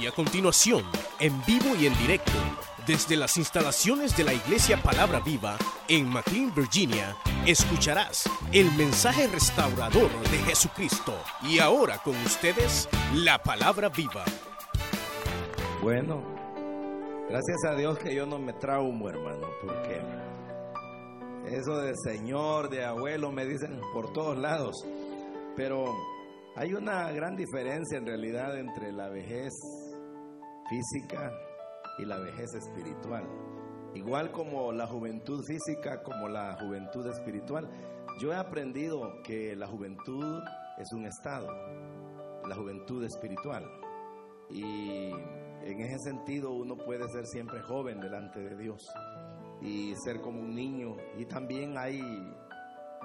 Y a continuación, en vivo y en directo, desde las instalaciones de la Iglesia Palabra Viva en McLean, Virginia, escucharás el mensaje restaurador de Jesucristo. Y ahora con ustedes, la Palabra Viva. Bueno, gracias a Dios que yo no me traumo, hermano, porque eso de señor, de abuelo, me dicen por todos lados. Pero hay una gran diferencia en realidad entre la vejez física y la vejez espiritual. Igual como la juventud física, como la juventud espiritual. Yo he aprendido que la juventud es un estado, la juventud espiritual. Y en ese sentido uno puede ser siempre joven delante de Dios y ser como un niño. Y también hay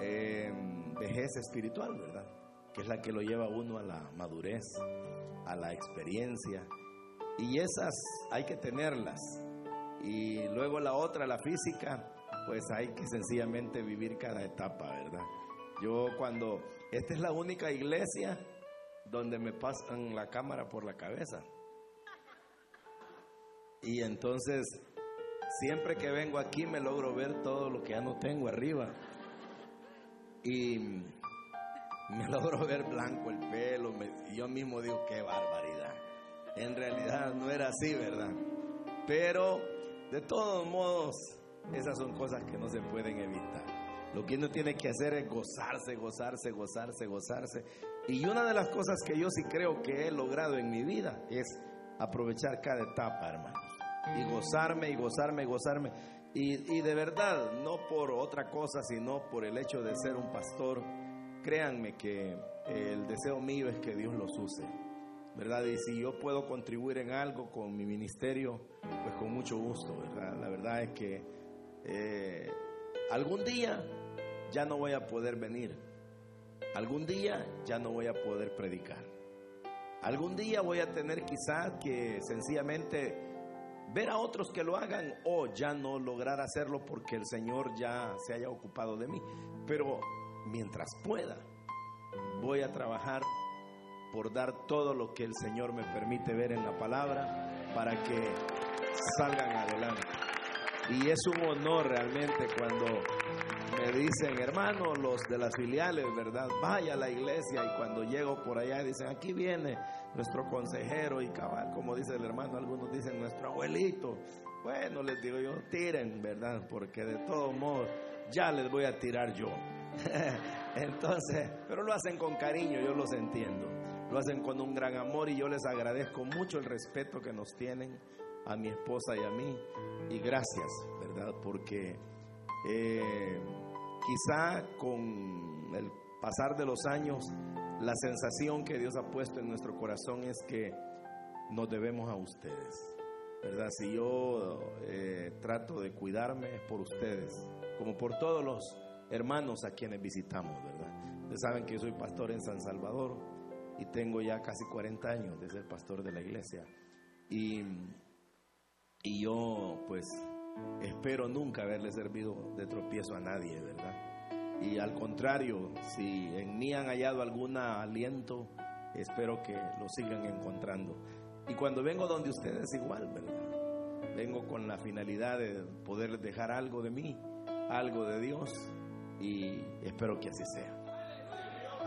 eh, vejez espiritual, ¿verdad? Que es la que lo lleva uno a la madurez, a la experiencia. Y esas hay que tenerlas. Y luego la otra, la física, pues hay que sencillamente vivir cada etapa, ¿verdad? Yo cuando, esta es la única iglesia donde me pasan la cámara por la cabeza. Y entonces, siempre que vengo aquí me logro ver todo lo que ya no tengo arriba. Y me logro ver blanco el pelo. y yo mismo digo, qué barbaridad. En realidad no era así, ¿verdad? Pero de todos modos, esas son cosas que no se pueden evitar. Lo que uno tiene que hacer es gozarse, gozarse, gozarse, gozarse. Y una de las cosas que yo sí creo que he logrado en mi vida es aprovechar cada etapa, hermanos. Y gozarme y gozarme y gozarme. Y, y, de verdad, no por otra cosa, sino por el hecho de ser un pastor, créanme que el deseo mío es que Dios los use. ¿Verdad? Y si yo puedo contribuir en algo con mi ministerio, pues con mucho gusto, ¿verdad? La verdad es que eh, algún día ya no voy a poder venir. Algún día ya no voy a poder predicar. Algún día voy a tener quizás que sencillamente ver a otros que lo hagan o ya no lograr hacerlo porque el Señor ya se haya ocupado de mí. Pero mientras pueda, voy a trabajar por dar todo lo que el Señor me permite ver en la palabra para que salgan adelante. Y es un honor realmente cuando me dicen, hermano, los de las filiales, ¿verdad? Vaya a la iglesia y cuando llego por allá dicen, aquí viene nuestro consejero y cabal, como dice el hermano, algunos dicen nuestro abuelito. Bueno, les digo yo, tiren, ¿verdad? Porque de todos modos ya les voy a tirar yo. Entonces, pero lo hacen con cariño, yo los entiendo. Lo hacen con un gran amor y yo les agradezco mucho el respeto que nos tienen a mi esposa y a mí. Y gracias, ¿verdad? Porque eh, quizá con el pasar de los años, la sensación que Dios ha puesto en nuestro corazón es que nos debemos a ustedes. ¿Verdad? Si yo eh, trato de cuidarme es por ustedes, como por todos los hermanos a quienes visitamos, ¿verdad? Ustedes saben que yo soy pastor en San Salvador y tengo ya casi 40 años de ser pastor de la iglesia. Y, y yo pues espero nunca haberle servido de tropiezo a nadie, ¿verdad? Y al contrario, si en mí han hallado algún aliento, espero que lo sigan encontrando. Y cuando vengo donde ustedes igual, ¿verdad? Vengo con la finalidad de poder dejar algo de mí, algo de Dios, y espero que así sea.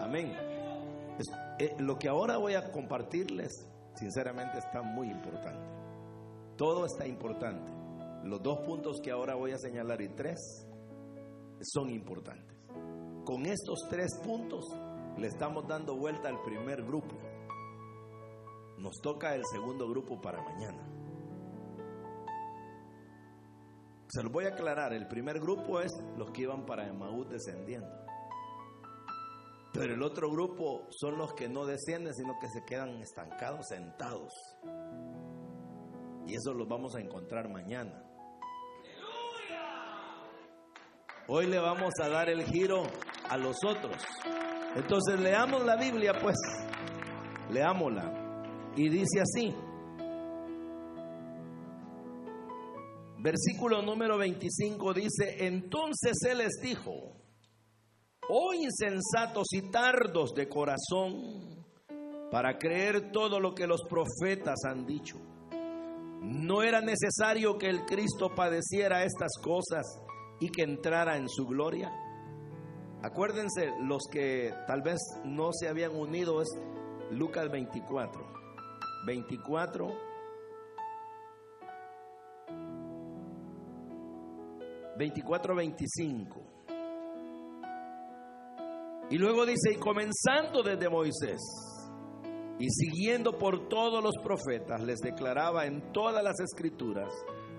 Amén. Eh, lo que ahora voy a compartirles, sinceramente, está muy importante. Todo está importante. Los dos puntos que ahora voy a señalar y tres son importantes. Con estos tres puntos le estamos dando vuelta al primer grupo. Nos toca el segundo grupo para mañana. Se los voy a aclarar. El primer grupo es los que iban para Emaús descendiendo. Pero el otro grupo son los que no descienden, sino que se quedan estancados, sentados. Y eso los vamos a encontrar mañana. Hoy le vamos a dar el giro a los otros. Entonces leamos la Biblia, pues. Leámosla. Y dice así. Versículo número 25 dice, entonces Él les dijo, oh insensatos y tardos de corazón, para creer todo lo que los profetas han dicho. No era necesario que el Cristo padeciera estas cosas y que entrara en su gloria. Acuérdense, los que tal vez no se habían unido es Lucas 24. 24. Veinticuatro, veinticinco. Y luego dice, y comenzando desde Moisés, y siguiendo por todos los profetas, les declaraba en todas las escrituras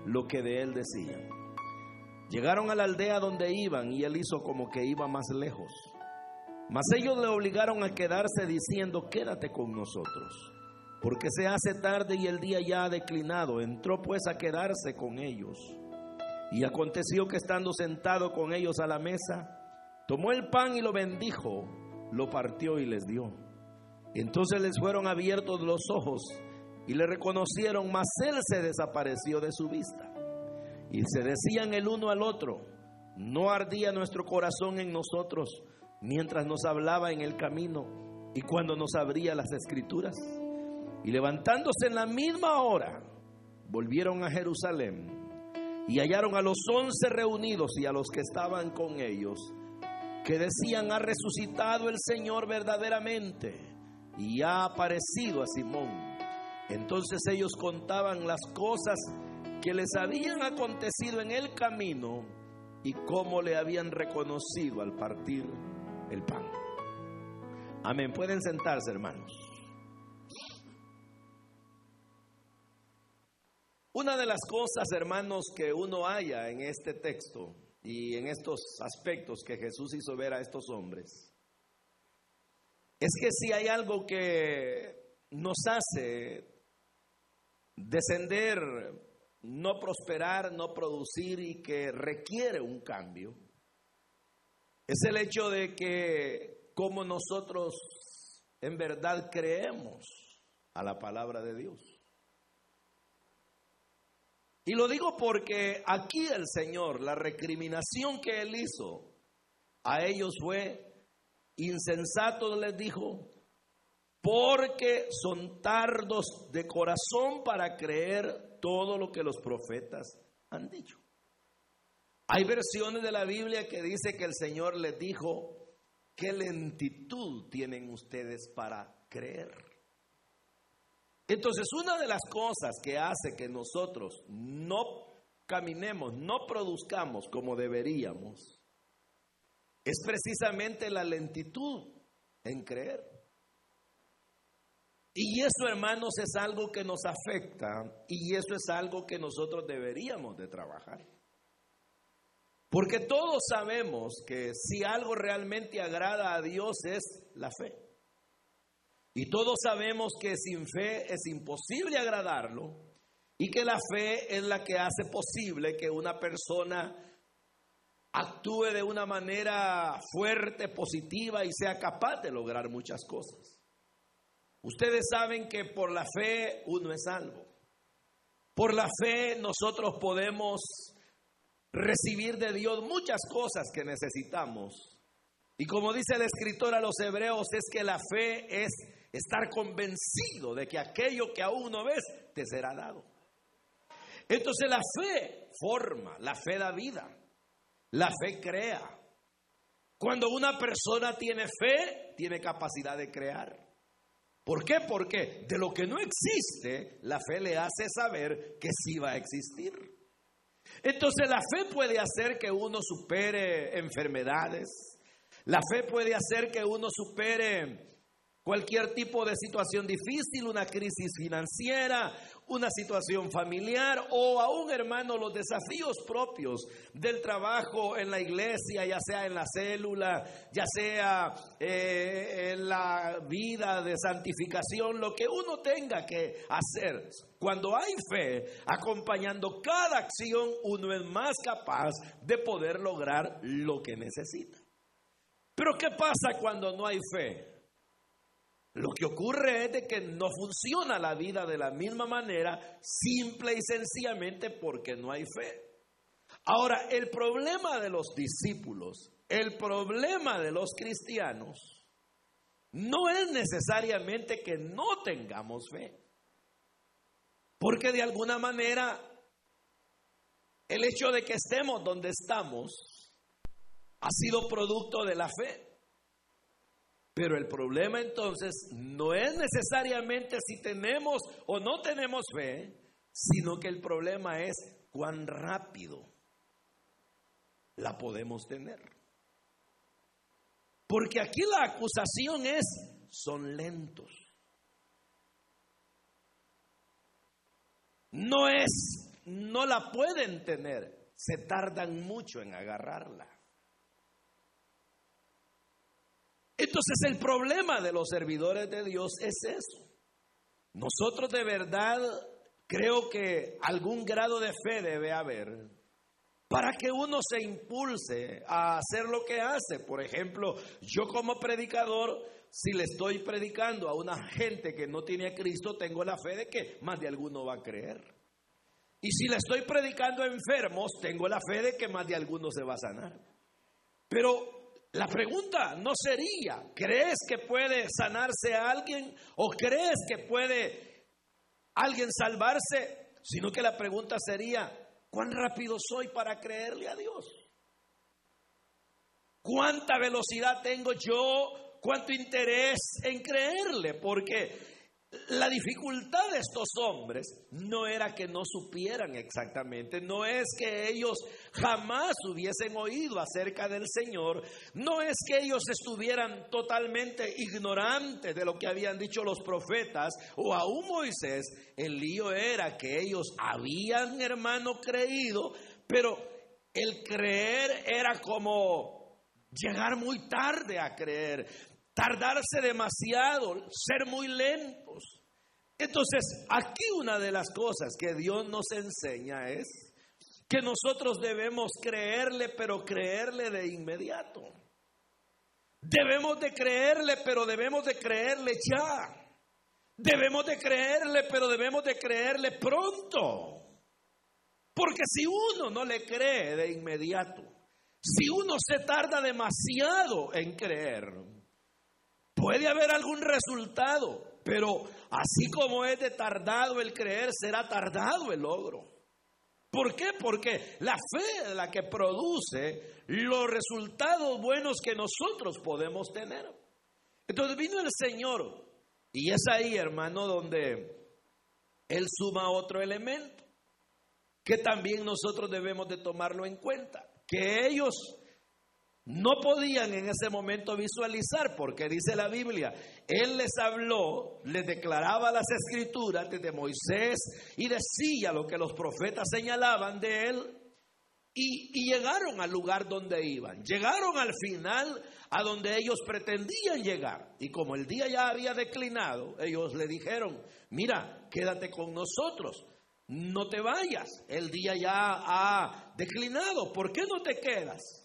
lo que de él decían. Llegaron a la aldea donde iban y él hizo como que iba más lejos. Mas ellos le obligaron a quedarse diciendo, quédate con nosotros, porque se hace tarde y el día ya ha declinado. Entró pues a quedarse con ellos. Y aconteció que estando sentado con ellos a la mesa, tomó el pan y lo bendijo, lo partió y les dio. Entonces les fueron abiertos los ojos y le reconocieron, mas él se desapareció de su vista. Y se decían el uno al otro, no ardía nuestro corazón en nosotros mientras nos hablaba en el camino y cuando nos abría las escrituras. Y levantándose en la misma hora, volvieron a Jerusalén y hallaron a los once reunidos y a los que estaban con ellos, que decían, ha resucitado el Señor verdaderamente y ha aparecido a Simón. Entonces ellos contaban las cosas que les habían acontecido en el camino y cómo le habían reconocido al partir el pan. Amén. Pueden sentarse, hermanos. Una de las cosas, hermanos, que uno haya en este texto y en estos aspectos que Jesús hizo ver a estos hombres, es que si hay algo que nos hace descender, no prosperar, no producir y que requiere un cambio, es el hecho de que como nosotros en verdad creemos a la palabra de Dios. Y lo digo porque aquí el Señor, la recriminación que Él hizo a ellos fue, insensato les dijo, porque son tardos de corazón para creer todo lo que los profetas han dicho. Hay versiones de la Biblia que dice que el Señor les dijo, ¿qué lentitud tienen ustedes para creer? Entonces, una de las cosas que hace que nosotros no caminemos, no produzcamos como deberíamos, es precisamente la lentitud en creer. Y eso, hermanos, es algo que nos afecta y eso es algo que nosotros deberíamos de trabajar. Porque todos sabemos que si algo realmente agrada a Dios es la fe. Y todos sabemos que sin fe es imposible agradarlo y que la fe es la que hace posible que una persona actúe de una manera fuerte, positiva y sea capaz de lograr muchas cosas. Ustedes saben que por la fe uno es salvo. Por la fe nosotros podemos recibir de Dios muchas cosas que necesitamos. Y como dice el escritor a los hebreos, es que la fe es estar convencido de que aquello que aún no ves te será dado. Entonces la fe forma, la fe da vida, la fe crea. Cuando una persona tiene fe, tiene capacidad de crear. ¿Por qué? Porque de lo que no existe, la fe le hace saber que sí va a existir. Entonces la fe puede hacer que uno supere enfermedades. La fe puede hacer que uno supere cualquier tipo de situación difícil, una crisis financiera, una situación familiar o aún, hermano, los desafíos propios del trabajo en la iglesia, ya sea en la célula, ya sea eh, en la vida de santificación, lo que uno tenga que hacer. Cuando hay fe, acompañando cada acción, uno es más capaz de poder lograr lo que necesita. Pero ¿qué pasa cuando no hay fe? Lo que ocurre es de que no funciona la vida de la misma manera, simple y sencillamente porque no hay fe. Ahora, el problema de los discípulos, el problema de los cristianos, no es necesariamente que no tengamos fe. Porque de alguna manera el hecho de que estemos donde estamos ha sido producto de la fe. Pero el problema entonces no es necesariamente si tenemos o no tenemos fe, sino que el problema es cuán rápido la podemos tener. Porque aquí la acusación es, son lentos. No es, no la pueden tener, se tardan mucho en agarrarla. Entonces el problema de los servidores de Dios es eso. Nosotros de verdad creo que algún grado de fe debe haber para que uno se impulse a hacer lo que hace. Por ejemplo, yo como predicador, si le estoy predicando a una gente que no tiene a Cristo, tengo la fe de que más de alguno va a creer. Y si le estoy predicando a enfermos, tengo la fe de que más de alguno se va a sanar. Pero la pregunta no sería, ¿crees que puede sanarse a alguien o crees que puede alguien salvarse? Sino que la pregunta sería, ¿Cuán rápido soy para creerle a Dios? ¿Cuánta velocidad tengo yo? ¿Cuánto interés en creerle? Porque la dificultad de estos hombres no era que no supieran exactamente, no es que ellos jamás hubiesen oído acerca del Señor, no es que ellos estuvieran totalmente ignorantes de lo que habían dicho los profetas o aún Moisés, el lío era que ellos habían, hermano, creído, pero el creer era como llegar muy tarde a creer, tardarse demasiado, ser muy lentos. Entonces, aquí una de las cosas que Dios nos enseña es que nosotros debemos creerle, pero creerle de inmediato. Debemos de creerle, pero debemos de creerle ya. Debemos de creerle, pero debemos de creerle pronto. Porque si uno no le cree de inmediato, si uno se tarda demasiado en creer, Puede haber algún resultado, pero así como es de tardado el creer, será tardado el logro. ¿Por qué? Porque la fe es la que produce los resultados buenos que nosotros podemos tener. Entonces vino el Señor y es ahí, hermano, donde Él suma otro elemento que también nosotros debemos de tomarlo en cuenta, que ellos no podían en ese momento visualizar, porque dice la Biblia, Él les habló, les declaraba las escrituras desde Moisés y decía lo que los profetas señalaban de Él. Y, llegaron al lugar donde iban, llegaron al final a donde ellos pretendían llegar. Y como el día ya había declinado, ellos le dijeron, mira, quédate con nosotros, no te vayas, el día ya ha declinado, ¿por qué no te quedas?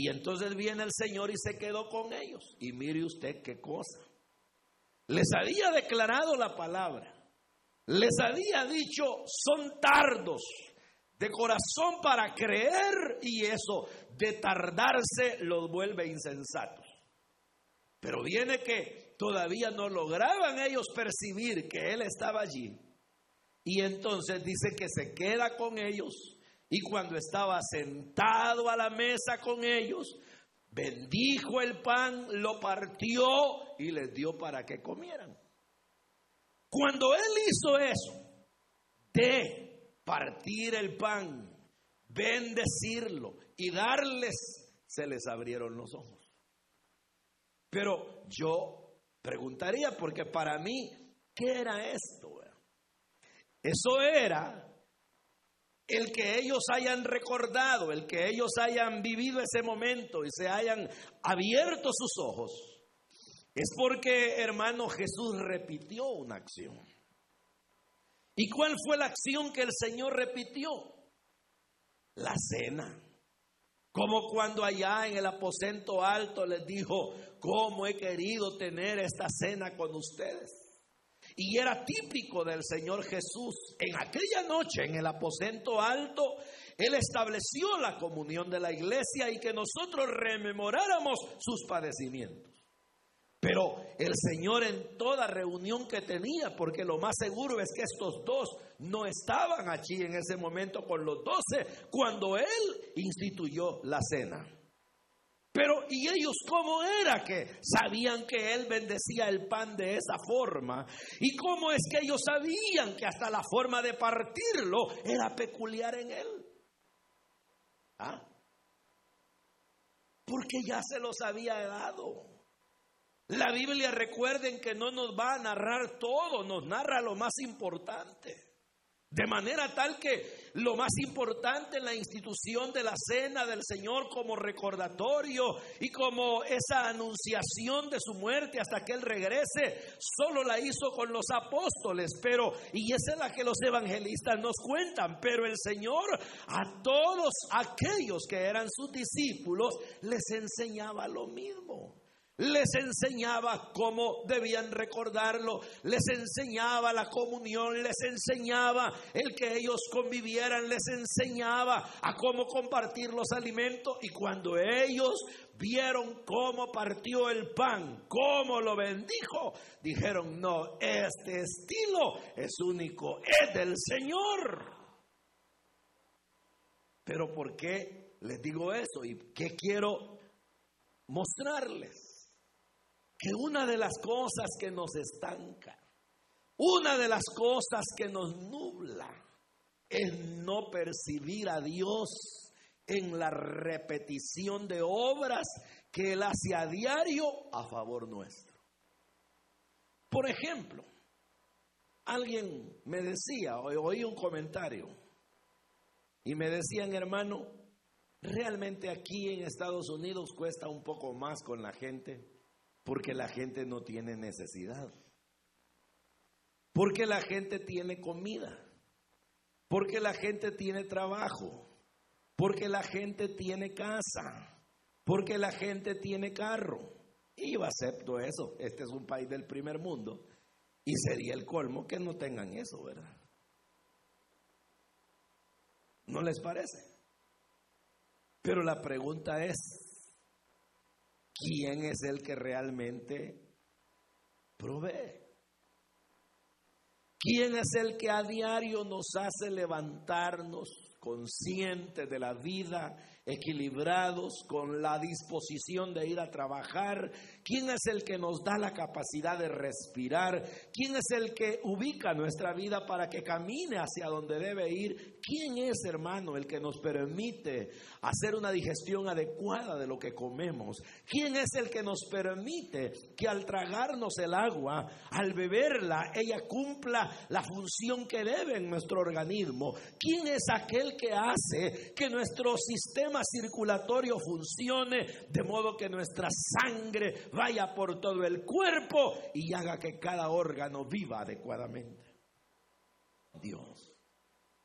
Y entonces viene el Señor y se quedó con ellos. Y mire usted qué cosa. Les había declarado la palabra. Les había dicho, son tardos de corazón para creer y eso de tardarse los vuelve insensatos. Pero viene que todavía no lograban ellos percibir que Él estaba allí. Y entonces dice que se queda con ellos y cuando estaba sentado a la mesa con ellos, bendijo el pan, lo partió y les dio para que comieran. Cuando él hizo eso, de partir el pan, bendecirlo y darles, se les abrieron los ojos. Pero yo preguntaría, porque para mí, ¿qué era esto? Eso era el que ellos hayan recordado, el que ellos hayan vivido ese momento y se hayan abierto sus ojos, es porque, hermano, Jesús repitió una acción. ¿Y cuál fue la acción que el Señor repitió? La cena. Como cuando allá en el aposento alto les dijo, ¿cómo he querido tener esta cena con ustedes? Y era típico del Señor Jesús. En aquella noche, en el aposento alto, Él estableció la comunión de la iglesia y que nosotros rememoráramos sus padecimientos. Pero el Señor en toda reunión que tenía, porque lo más seguro es que estos dos no estaban allí en ese momento con los doce cuando Él instituyó la cena. Pero, ¿y ellos cómo era que sabían que Él bendecía el pan de esa forma? ¿Y cómo es que ellos sabían que hasta la forma de partirlo era peculiar en Él? ¿Ah? Porque ya se los había dado. La Biblia recuerden que no nos va a narrar todo, nos narra lo más importante. De manera tal que lo más importante en la institución de la cena del Señor como recordatorio y como esa anunciación de su muerte hasta que Él regrese, solo la hizo con los apóstoles, pero, y esa es la que los evangelistas nos cuentan, pero el Señor a todos aquellos que eran sus discípulos les enseñaba lo mismo les enseñaba cómo debían recordarlo, les enseñaba la comunión, les enseñaba el que ellos convivieran, les enseñaba a cómo compartir los alimentos y cuando ellos vieron cómo partió el pan, cómo lo bendijo, dijeron, no, este estilo es único, es del Señor. Pero ¿por qué les digo eso? ¿Y qué quiero mostrarles? Que una de las cosas que nos estanca, una de las cosas que nos nubla, es no percibir a Dios en la repetición de obras que Él hace a diario a favor nuestro. Por ejemplo, alguien me decía, oí un comentario, y me decían, hermano, realmente aquí en Estados Unidos cuesta un poco más con la gente porque la gente no tiene necesidad. Porque la gente tiene comida. Porque la gente tiene trabajo. Porque la gente tiene casa. Porque la gente tiene carro. Y yo acepto eso. Este es un país del primer mundo. Y sería el colmo que no tengan eso, ¿verdad? ¿No les parece? Pero la pregunta es, quién es el que realmente provee. ¿Quién es el que a diario nos hace levantarnos conscientes de la vida equilibrados, con la disposición de ir a trabajar? ¿Quién es el que nos da la capacidad de respirar? ¿Quién es el que ubica nuestra vida para que camine hacia donde debe ir? ¿Quién es, hermano, el que nos permite hacer una digestión adecuada de lo que comemos? ¿Quién es el que nos permite que al tragarnos el agua, al beberla, ella cumpla la función que debe en nuestro organismo? ¿Quién es aquel que hace que nuestro sistema circulatorio funcione, de modo que nuestra sangre vaya por todo el cuerpo y haga que cada órgano viva adecuadamente. Dios.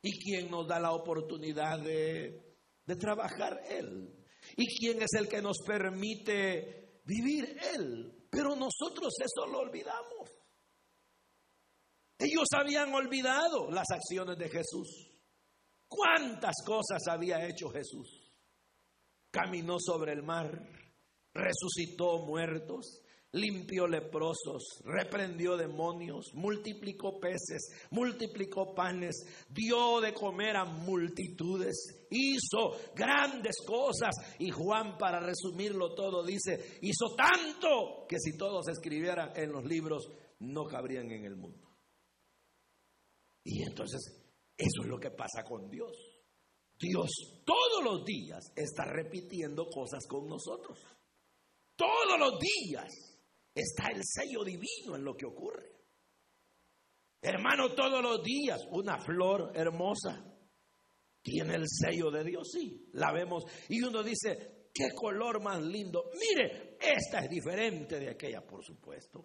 ¿Y quién nos da la oportunidad de, de trabajar Él? ¿Y quién es el que nos permite vivir Él? Pero nosotros eso lo olvidamos. Ellos habían olvidado las acciones de Jesús. ¿Cuántas cosas había hecho Jesús? caminó sobre el mar, resucitó muertos, limpió leprosos, reprendió demonios, multiplicó peces, multiplicó panes, dio de comer a multitudes, hizo grandes cosas. Y Juan, para resumirlo todo, dice, hizo tanto que si todos escribieran en los libros, no cabrían en el mundo. Y entonces, eso es lo que pasa con Dios. Dios todos los días está repitiendo cosas con nosotros. Todos los días está el sello divino en lo que ocurre. Hermano, todos los días una flor hermosa tiene el sello de Dios, sí, la vemos. Y uno dice, qué color más lindo. Mire, esta es diferente de aquella, por supuesto.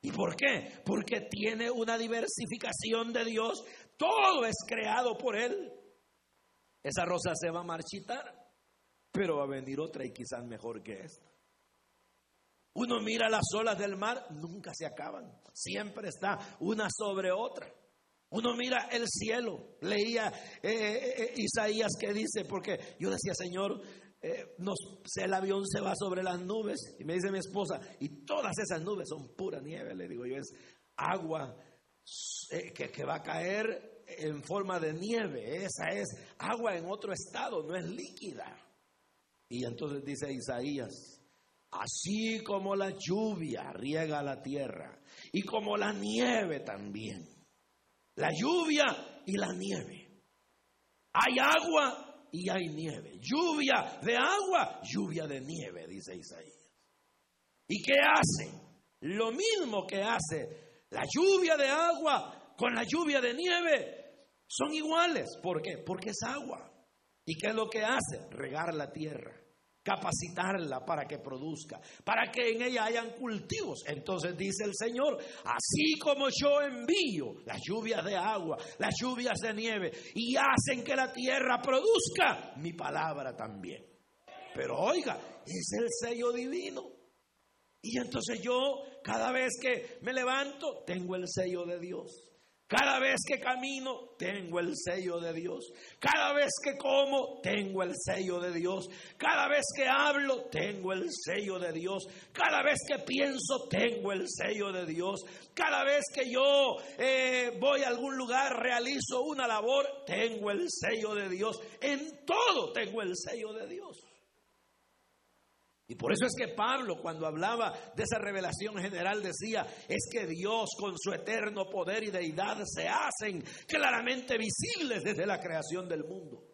¿Y por qué? Porque tiene una diversificación de Dios. Todo es creado por Él. Esa rosa se va a marchitar, pero va a venir otra y quizás mejor que esta. Uno mira las olas del mar, nunca se acaban, siempre está una sobre otra. Uno mira el cielo, leía eh, eh, eh, Isaías que dice, porque yo decía, Señor, eh, nos, el avión se va sobre las nubes y me dice mi esposa, y todas esas nubes son pura nieve, le digo yo, es agua que, que va a caer en forma de nieve, esa es agua en otro estado, no es líquida. Y entonces dice Isaías, así como la lluvia riega la tierra y como la nieve también, la lluvia y la nieve. Hay agua y hay nieve, lluvia de agua, lluvia de nieve, dice Isaías. ¿Y qué hace? Lo mismo que hace la lluvia de agua con la lluvia de nieve, son iguales. ¿Por qué? Porque es agua. ¿Y qué es lo que hace? Regar la tierra capacitarla para que produzca, para que en ella hayan cultivos. Entonces dice el Señor, así como yo envío las lluvias de agua, las lluvias de nieve, y hacen que la tierra produzca, mi palabra también. Pero oiga, es el sello divino. Y entonces yo, cada vez que me levanto, tengo el sello de Dios. Cada vez que camino, tengo el sello de Dios. Cada vez que como, tengo el sello de Dios. Cada vez que hablo, tengo el sello de Dios. Cada vez que pienso, tengo el sello de Dios. Cada vez que yo eh, voy a algún lugar, realizo una labor, tengo el sello de Dios. En todo tengo el sello de Dios. Y por eso es que Pablo cuando hablaba de esa revelación general decía, es que Dios con su eterno poder y deidad se hacen claramente visibles desde la creación del mundo.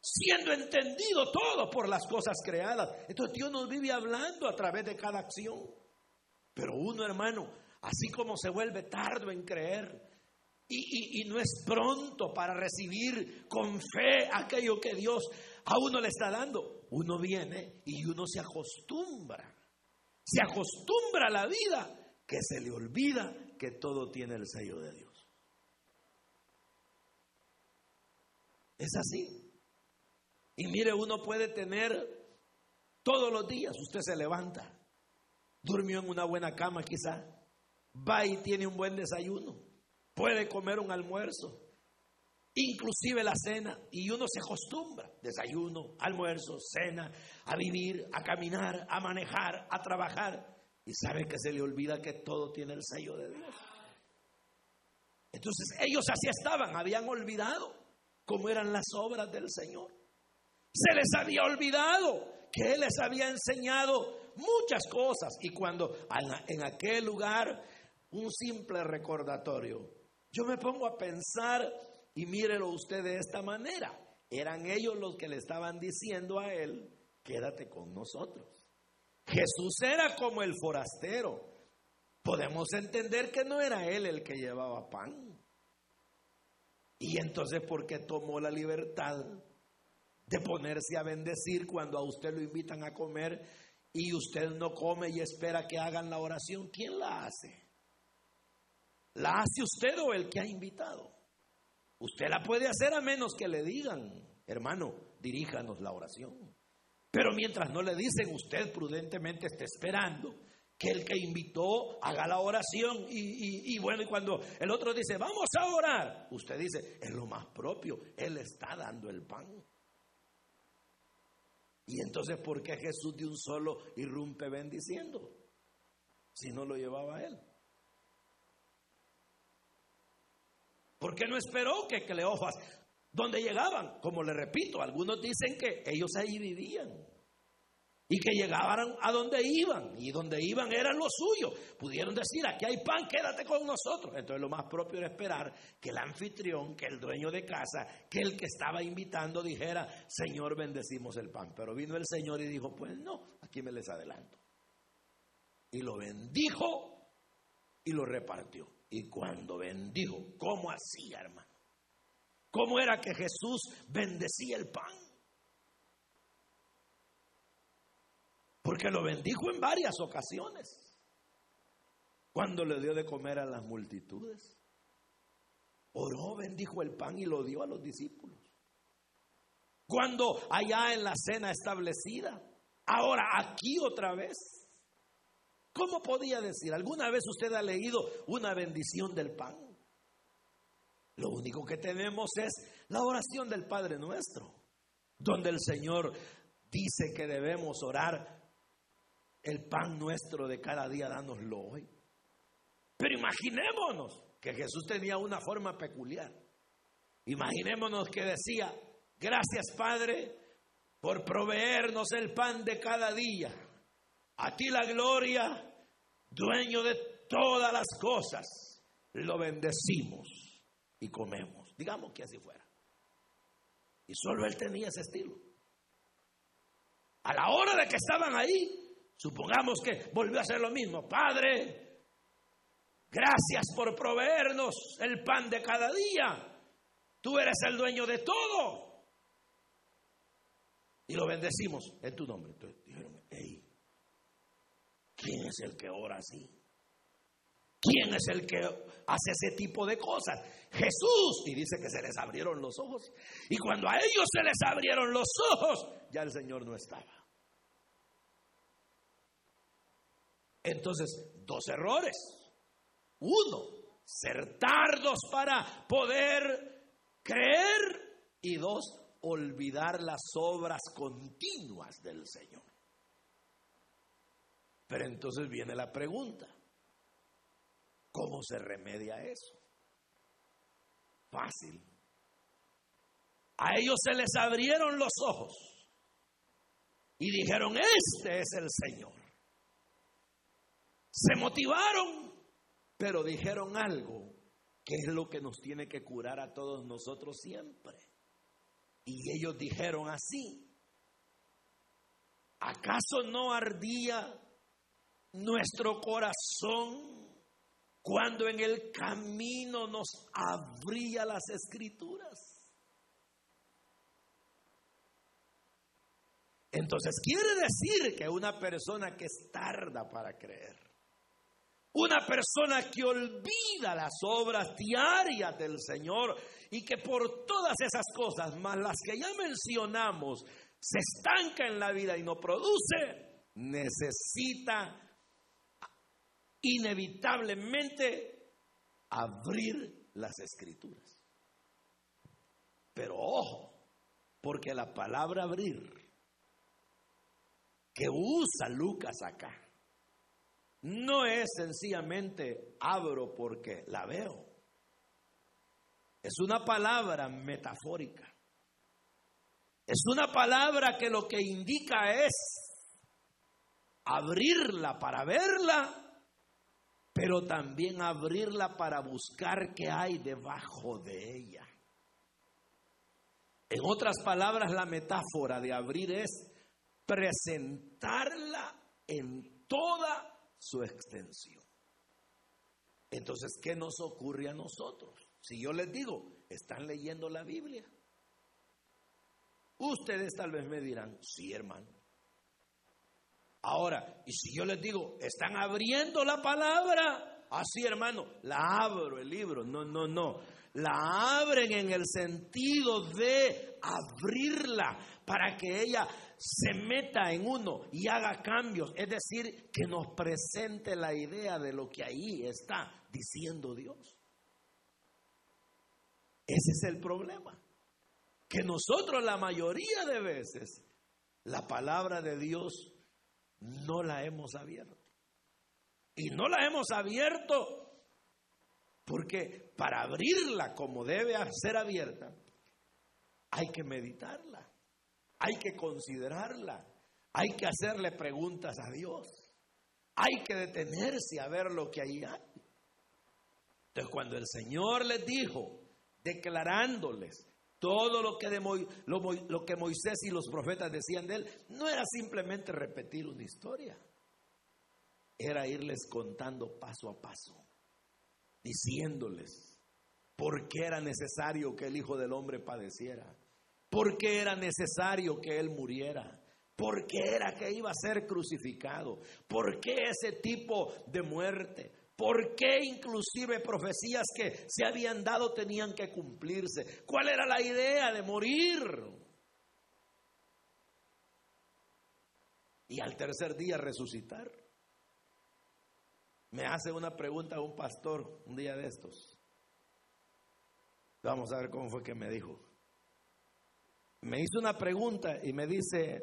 Siendo entendido todo por las cosas creadas. Entonces Dios nos vive hablando a través de cada acción. Pero uno, hermano, así como se vuelve tardo en creer y, y no es pronto para recibir con fe aquello que Dios a uno le está dando, uno viene y uno se acostumbra. Se acostumbra a la vida que se le olvida que todo tiene el sello de Dios. Es así. Y mire, uno puede tener todos los días, usted se levanta, durmió en una buena cama quizá, va y tiene un buen desayuno, puede comer un almuerzo, inclusive la cena, y uno se acostumbra, desayuno, almuerzo, cena, a vivir, a caminar, a manejar, a trabajar, y sabe que se le olvida que todo tiene el sello de Dios. Entonces ellos así estaban, habían olvidado cómo eran las obras del Señor. Se les había olvidado que Él les había enseñado muchas cosas y cuando en aquel lugar un simple recordatorio, yo me pongo a pensar y mírelo usted de esta manera. Eran ellos los que le estaban diciendo a él, quédate con nosotros. Jesús era como el forastero. Podemos entender que no era él el que llevaba pan. Y entonces, ¿por qué tomó la libertad de ponerse a bendecir cuando a usted lo invitan a comer y usted no come y espera que hagan la oración? ¿Quién la hace? ¿La hace usted o el que ha invitado? Usted la puede hacer a menos que le digan, hermano, diríjanos la oración. Pero mientras no le dicen, usted prudentemente está esperando que el que invitó haga la oración. Y, bueno, y cuando el otro dice, vamos a orar, usted dice, es lo más propio, Él está dando el pan. Y entonces, ¿por qué Jesús de un solo irrumpe bendiciendo? Si no lo llevaba Él. ¿Por qué no esperó que Cleofas, donde llegaban? Como le repito, algunos dicen que ellos ahí vivían y que llegaban a donde iban y donde iban era lo suyo. Pudieron decir, aquí hay pan, quédate con nosotros. Entonces lo más propio era esperar que el anfitrión, que el dueño de casa, que el que estaba invitando dijera, Señor, bendecimos el pan. Pero vino el Señor y dijo, pues no, aquí me les adelanto. Y lo bendijo y lo repartió. Y cuando bendijo, ¿cómo hacía, hermano? ¿Cómo era que Jesús bendecía el pan? Porque lo bendijo en varias ocasiones. Cuando le dio de comer a las multitudes. Oró, bendijo el pan y lo dio a los discípulos. Cuando allá en la cena establecida. Ahora aquí otra vez. ¿Cómo podía decir? ¿Alguna vez usted ha leído una bendición del pan? Lo único que tenemos es la oración del Padre nuestro, donde el Señor dice que debemos orar el pan nuestro de cada día, dánoslo hoy. Pero imaginémonos que Jesús tenía una forma peculiar. Imaginémonos que decía, gracias Padre por proveernos el pan de cada día. A ti la gloria, dueño de todas las cosas. Lo bendecimos y comemos. Digamos que así fuera. Y solo él tenía ese estilo. A la hora de que estaban ahí, supongamos que volvió a hacer lo mismo. Padre, gracias por proveernos el pan de cada día. Tú eres el dueño de todo. Y lo bendecimos en tu nombre. ¿Quién es el que ora así? ¿Quién es el que hace ese tipo de cosas? Jesús. Y dice que se les abrieron los ojos. Y cuando a ellos se les abrieron los ojos, ya el Señor no estaba. Entonces, dos errores. Uno, ser tardos para poder creer. Y dos, olvidar las obras continuas del Señor. Pero entonces viene la pregunta. ¿Cómo se remedia eso? Fácil. A ellos se les abrieron los ojos y dijeron, este es el Señor. Se motivaron, pero dijeron algo que es lo que nos tiene que curar a todos nosotros siempre. Y ellos dijeron así, ¿acaso no ardía nuestro corazón cuando en el camino nos abría las escrituras. Entonces quiere decir que una persona que es tarda para creer, una persona que olvida las obras diarias del Señor y que por todas esas cosas, más las que ya mencionamos, se estanca en la vida y no produce, necesita inevitablemente abrir las escrituras. Pero ojo, porque la palabra abrir que usa Lucas acá no es sencillamente abro porque la veo. Es una palabra metafórica. Es una palabra que lo que indica es abrirla para verla pero también abrirla para buscar qué hay debajo de ella. En otras palabras, la metáfora de abrir es presentarla en toda su extensión. Entonces, ¿qué nos ocurre a nosotros? Si yo les digo, ¿están leyendo la Biblia? Ustedes tal vez me dirán, sí, hermano. Ahora, y si yo les digo, están abriendo la palabra, así hermano, la abro el libro. No, no, no. La abren en el sentido de abrirla para que ella se meta en uno y haga cambios. Es decir, que nos presente la idea de lo que ahí está diciendo Dios. Ese es el problema. Que nosotros la mayoría de veces la palabra de Dios no la hemos abierto. Y no la hemos abierto porque para abrirla como debe ser abierta, hay que meditarla, hay que considerarla, hay que hacerle preguntas a Dios, hay que detenerse a ver lo que ahí hay. Entonces cuando el Señor les dijo, declarándoles todo lo que, lo, que Moisés y los profetas decían de él no era simplemente repetir una historia, era irles contando paso a paso, diciéndoles por qué era necesario que el Hijo del Hombre padeciera, por qué era necesario que Él muriera, por qué era que iba a ser crucificado, por qué ese tipo de muerte, ¿Por qué inclusive profecías que se habían dado tenían que cumplirse? ¿Cuál era la idea de morir? Y al tercer día resucitar. Me hace una pregunta un pastor un día de estos. Vamos a ver cómo fue que me dijo. Me hizo una pregunta y me dice,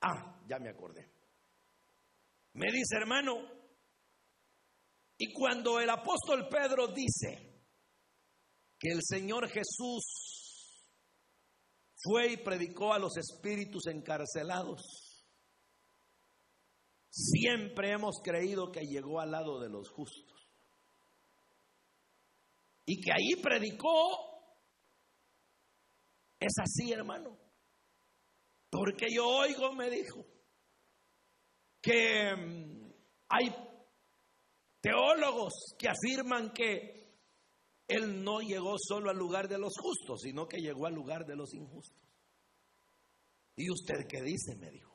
Ah, ya me acordé. Me dice, hermano, y cuando el apóstol Pedro dice que el Señor Jesús fue y predicó a los espíritus encarcelados, siempre hemos creído que llegó al lado de los justos. Y que ahí predicó, es así, hermano. Porque yo oigo, me dijo, que mm, hay teólogos que afirman que Él no llegó solo al lugar de los justos, sino que llegó al lugar de los injustos. ¿Y usted qué dice? me dijo.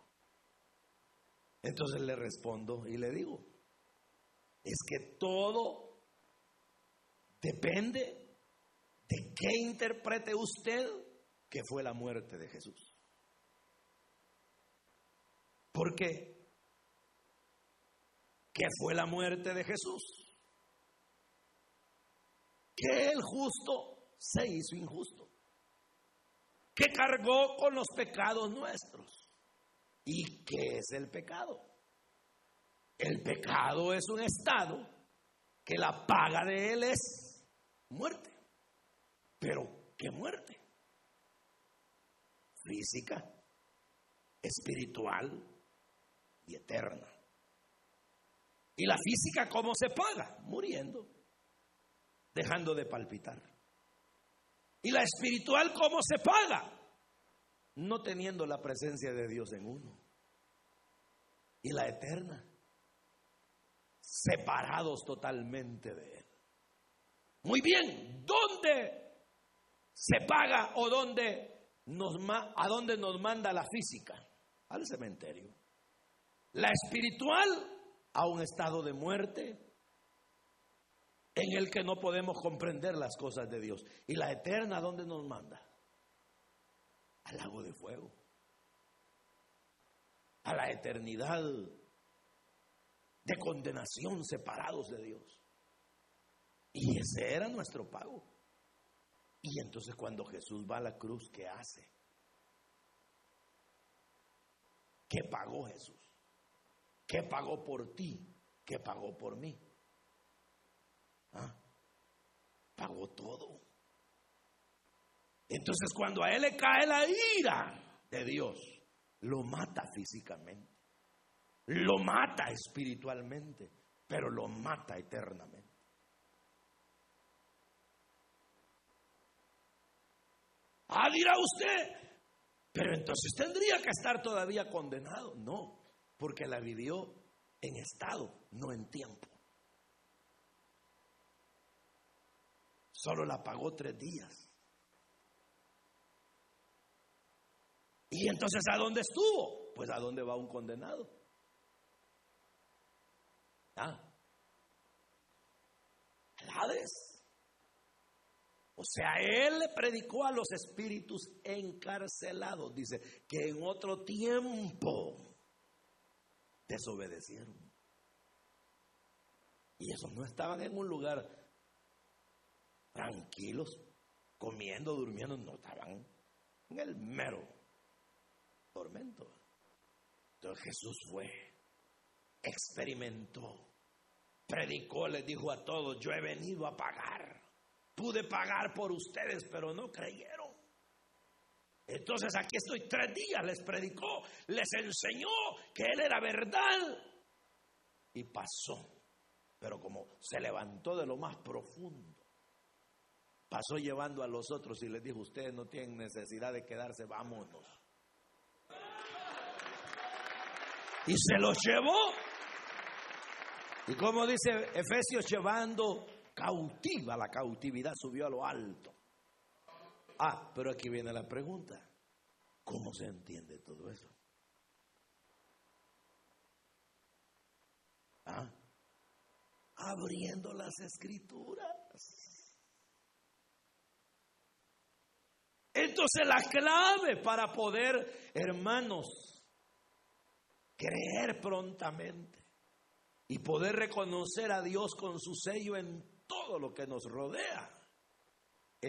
Entonces le respondo y le digo, es que todo depende de qué interprete usted que fue la muerte de Jesús. ¿Por ¿Qué fue la muerte de Jesús? Que el justo se hizo injusto. Que cargó con los pecados nuestros. ¿Y qué es el pecado? El pecado es un estado que la paga de él es muerte. Pero, ¿qué muerte? Física, espiritual, y eterna. ¿Y la física cómo se paga? Muriendo, dejando de palpitar. ¿Y la espiritual cómo se paga? No teniendo la presencia de Dios en uno. ¿Y la eterna? Separados totalmente de Él. Muy bien, ¿dónde se paga o nos, a dónde nos manda la física? Al cementerio. La espiritual a un estado de muerte en el que no podemos comprender las cosas de Dios. Y la eterna, ¿dónde nos manda? Al lago de fuego. A la eternidad de condenación separados de Dios. Y ese era nuestro pago. Y entonces cuando Jesús va a la cruz, ¿qué hace? ¿Qué pagó Jesús? ¿Qué pagó por ti? ¿Qué pagó por mí? ¿Ah? Pagó todo. Entonces cuando a él le cae la ira de Dios, lo mata físicamente, lo mata espiritualmente, pero lo mata eternamente. Ah, dirá usted, pero entonces tendría que estar todavía condenado. No, porque la vivió en estado, no en tiempo. Solo la pagó tres días. ¿Y entonces a dónde estuvo? Pues a dónde va un condenado. ¿Ah? Hades. O sea, él predicó a los espíritus encarcelados. Dice que en otro tiempo desobedecieron. Y esos no estaban en un lugar tranquilos, comiendo, durmiendo, no estaban en el mero tormento. Entonces Jesús fue, experimentó, predicó, les dijo a todos, yo he venido a pagar. Pude pagar por ustedes, pero no creyeron. Entonces aquí estoy tres días, les predicó, les enseñó que Él era verdad. Y pasó. Pero como se levantó de lo más profundo, pasó llevando a los otros y les dijo, ustedes no tienen necesidad de quedarse, vámonos. Y se los llevó. Y como dice Efesios, llevando cautiva la cautividad, subió a lo alto. Ah, pero aquí viene la pregunta. ¿Cómo se entiende todo eso? ¿Ah? Abriendo las escrituras. Entonces la clave para poder, hermanos, creer prontamente y poder reconocer a Dios con su sello en todo lo que nos rodea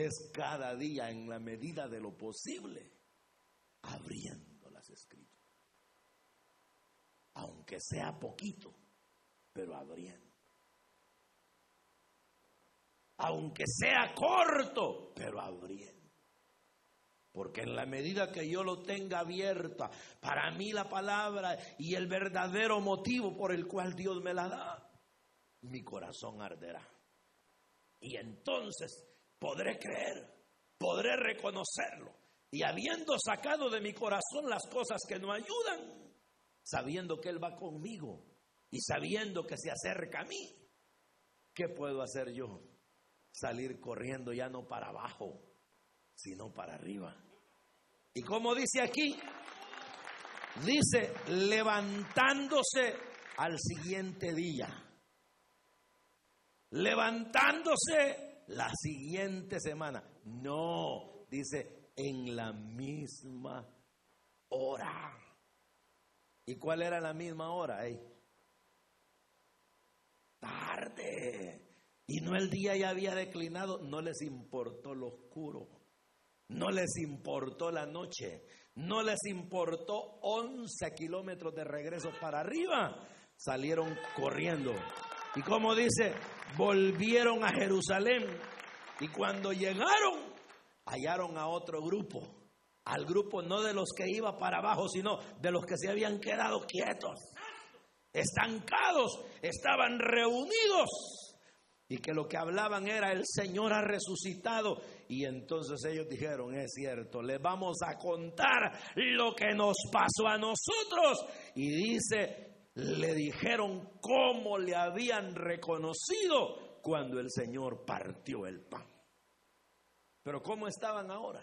es cada día en la medida de lo posible abriendo las escrituras. aunque sea poquito, pero abriendo. Aunque sea corto, pero abriendo. Porque en la medida que yo lo tenga abierta, para mí la palabra y el verdadero motivo por el cual Dios me la da, mi corazón arderá. Y entonces podré creer, podré reconocerlo. Y habiendo sacado de mi corazón las cosas que no ayudan, sabiendo que Él va conmigo y sabiendo que se acerca a mí, ¿qué puedo hacer yo? Salir corriendo ya no para abajo, sino para arriba. Y como dice aquí, dice levantándose al siguiente día, levantándose la siguiente semana. No, dice en la misma hora. ¿Y cuál era la misma hora? Tarde. Y no el día ya había declinado, no les importó lo oscuro. No les importó la noche, no les importó 11 kilómetros de regreso para arriba. Salieron corriendo. Y como dice, volvieron a Jerusalén. Y cuando llegaron, hallaron a otro grupo. Al grupo no de los que iba para abajo, sino de los que se habían quedado quietos, estancados, estaban reunidos y que lo que hablaban era el Señor ha resucitado. Y entonces ellos dijeron, es cierto, les vamos a contar lo que nos pasó a nosotros. Y dice, le dijeron cómo le habían reconocido cuando el Señor partió el pan. Pero ¿cómo estaban ahora?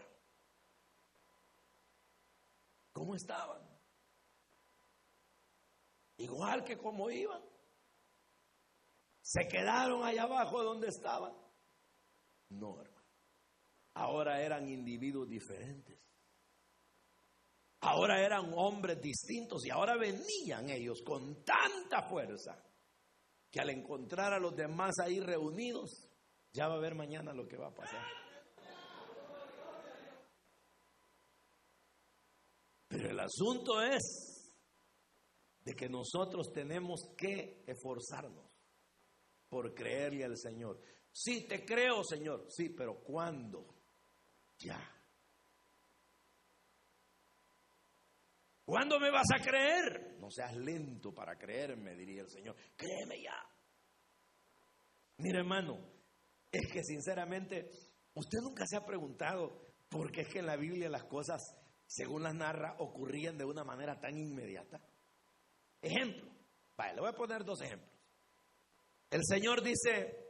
¿Cómo estaban? Igual que como iban. ¿Se quedaron allá abajo donde estaban? No, hermano. Ahora eran individuos diferentes. Ahora eran hombres distintos y ahora venían ellos con tanta fuerza que al encontrar a los demás ahí reunidos, ya va a ver mañana lo que va a pasar. Pero el asunto es de que nosotros tenemos que esforzarnos por creerle al Señor. Sí, te creo, Señor. Sí, pero ¿cuándo? Ya. ¿Cuándo me vas a creer? No seas lento para creerme, diría el Señor. Créeme ya. Mire, hermano, es que sinceramente, usted nunca se ha preguntado por qué es que en la Biblia las cosas, según las narra, ocurrían de una manera tan inmediata. Ejemplo. Vale, le voy a poner dos ejemplos. El Señor dice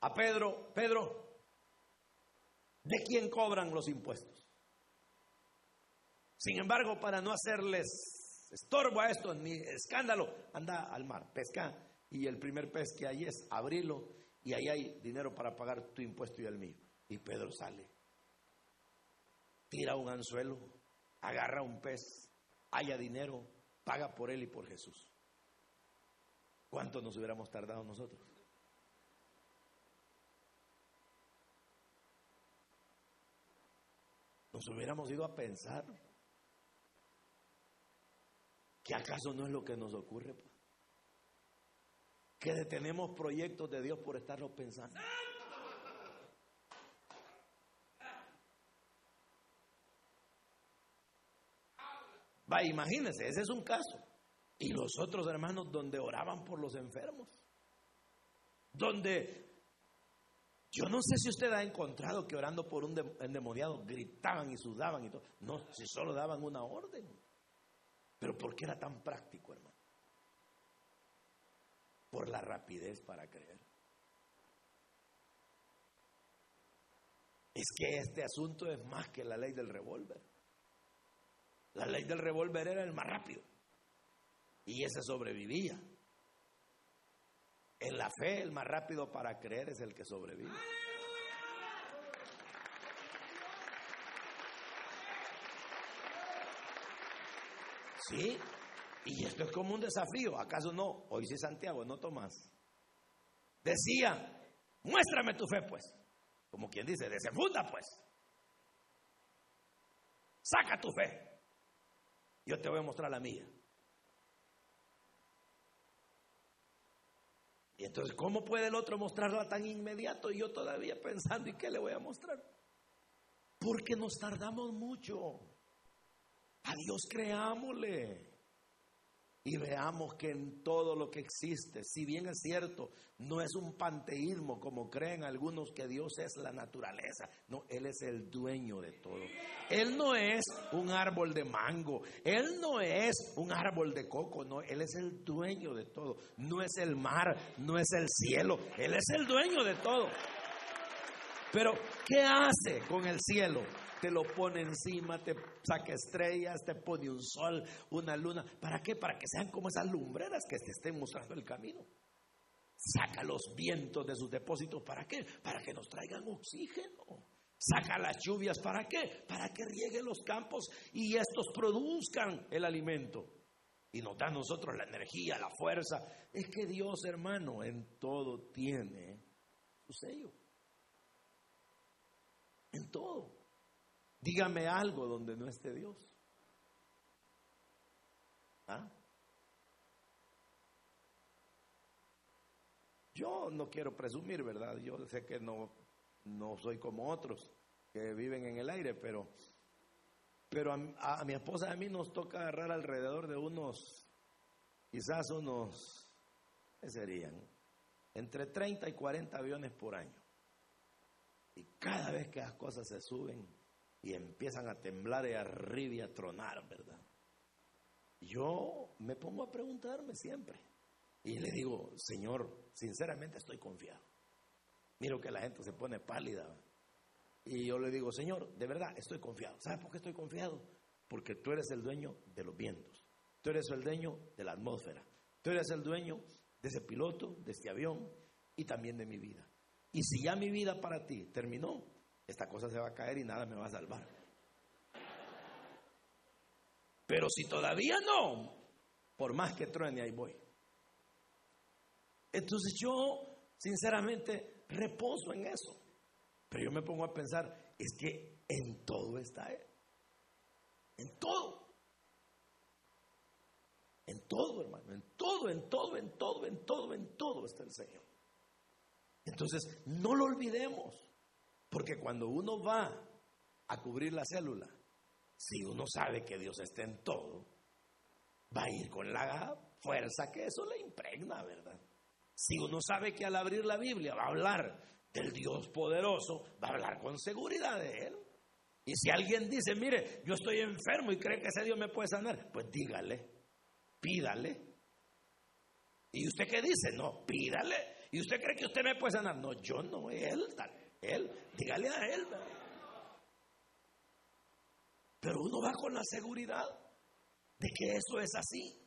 a Pedro, Pedro, ¿de quién cobran los impuestos? Sin embargo, para no hacerles estorbo a esto ni escándalo, anda al mar, pesca y el primer pez que hay es abrirlo y ahí hay dinero para pagar tu impuesto y el mío. Y Pedro sale, tira un anzuelo, agarra un pez, haya dinero, paga por él y por Jesús. ¿Cuánto nos hubiéramos tardado nosotros? Nos hubiéramos ido a pensar que acaso no es lo que nos ocurre. Pues? Que detenemos proyectos de Dios por estarlos pensando. Va, imagínense, ese es un caso. Y los otros hermanos donde oraban por los enfermos. Donde yo no sé si usted ha encontrado que orando por un endemoniado gritaban y sudaban y todo. No, si solo daban una orden. Pero ¿por qué era tan práctico, hermano? Por la rapidez para creer. Es que este asunto es más que la ley del revólver. La ley del revólver era el más rápido. Y ese sobrevivía. En la fe, el más rápido para creer es el que sobrevive. ¿Sí? Y esto es como un desafío, ¿acaso no? Hoy sí Santiago, no Tomás. Decía, muéstrame tu fe pues. Como quien dice, desenfunda pues. Saca tu fe. Yo te voy a mostrar la mía. Y entonces, ¿cómo puede el otro mostrarla tan inmediato y yo todavía pensando, ¿y qué le voy a mostrar? Porque nos tardamos mucho. A Dios creámosle. Y veamos que en todo lo que existe, si bien es cierto, no es un panteísmo como creen algunos que Dios es la naturaleza. No, Él es el dueño de todo. Él no es un árbol de mango. Él no es un árbol de coco. No, Él es el dueño de todo. No es el mar, no es el cielo. Él es el dueño de todo. Pero, ¿qué hace con el cielo? Te lo pone encima, te saca estrellas, te pone un sol, una luna. ¿Para qué? Para que sean como esas lumbreras que te estén mostrando el camino. Saca los vientos de sus depósitos. ¿Para qué? Para que nos traigan oxígeno. Saca las lluvias. ¿Para qué? Para que rieguen los campos y estos produzcan el alimento. Y nos da a nosotros la energía, la fuerza. Es que Dios, hermano, en todo tiene su sello. En todo. Dígame algo donde no esté Dios. ¿Ah? Yo no quiero presumir, ¿verdad? Yo sé que no, no soy como otros que viven en el aire, pero, pero a, a mi esposa y a mí nos toca agarrar alrededor de unos, quizás unos, ¿qué serían? Entre 30 y 40 aviones por año. Y cada vez que las cosas se suben, y empiezan a temblar y arriba y a tronar, ¿verdad? Yo me pongo a preguntarme siempre y le digo, Señor, sinceramente estoy confiado. Miro que la gente se pone pálida y yo le digo, Señor, de verdad estoy confiado. ¿Sabes por qué estoy confiado? Porque tú eres el dueño de los vientos, tú eres el dueño de la atmósfera, tú eres el dueño de ese piloto, de este avión y también de mi vida. Y si ya mi vida para ti terminó, esta cosa se va a caer y nada me va a salvar. Pero si todavía no, por más que truene, ahí voy. Entonces yo, sinceramente, reposo en eso. Pero yo me pongo a pensar, es que en todo está Él. En todo. En todo, hermano. En todo, en todo, en todo, en todo, en todo está el Señor. Entonces, no lo olvidemos. Porque cuando uno va a cubrir la célula, si uno sabe que Dios está en todo, va a ir con la fuerza que eso le impregna, ¿verdad? Si uno sabe que al abrir la Biblia va a hablar del Dios poderoso, va a hablar con seguridad de Él. Y si alguien dice, mire, yo estoy enfermo y cree que ese Dios me puede sanar, pues dígale, pídale. ¿Y usted qué dice? No, pídale. ¿Y usted cree que usted me puede sanar? No, yo no, Él tal. Él, dígale a él. Pero uno va con la seguridad de que eso es así.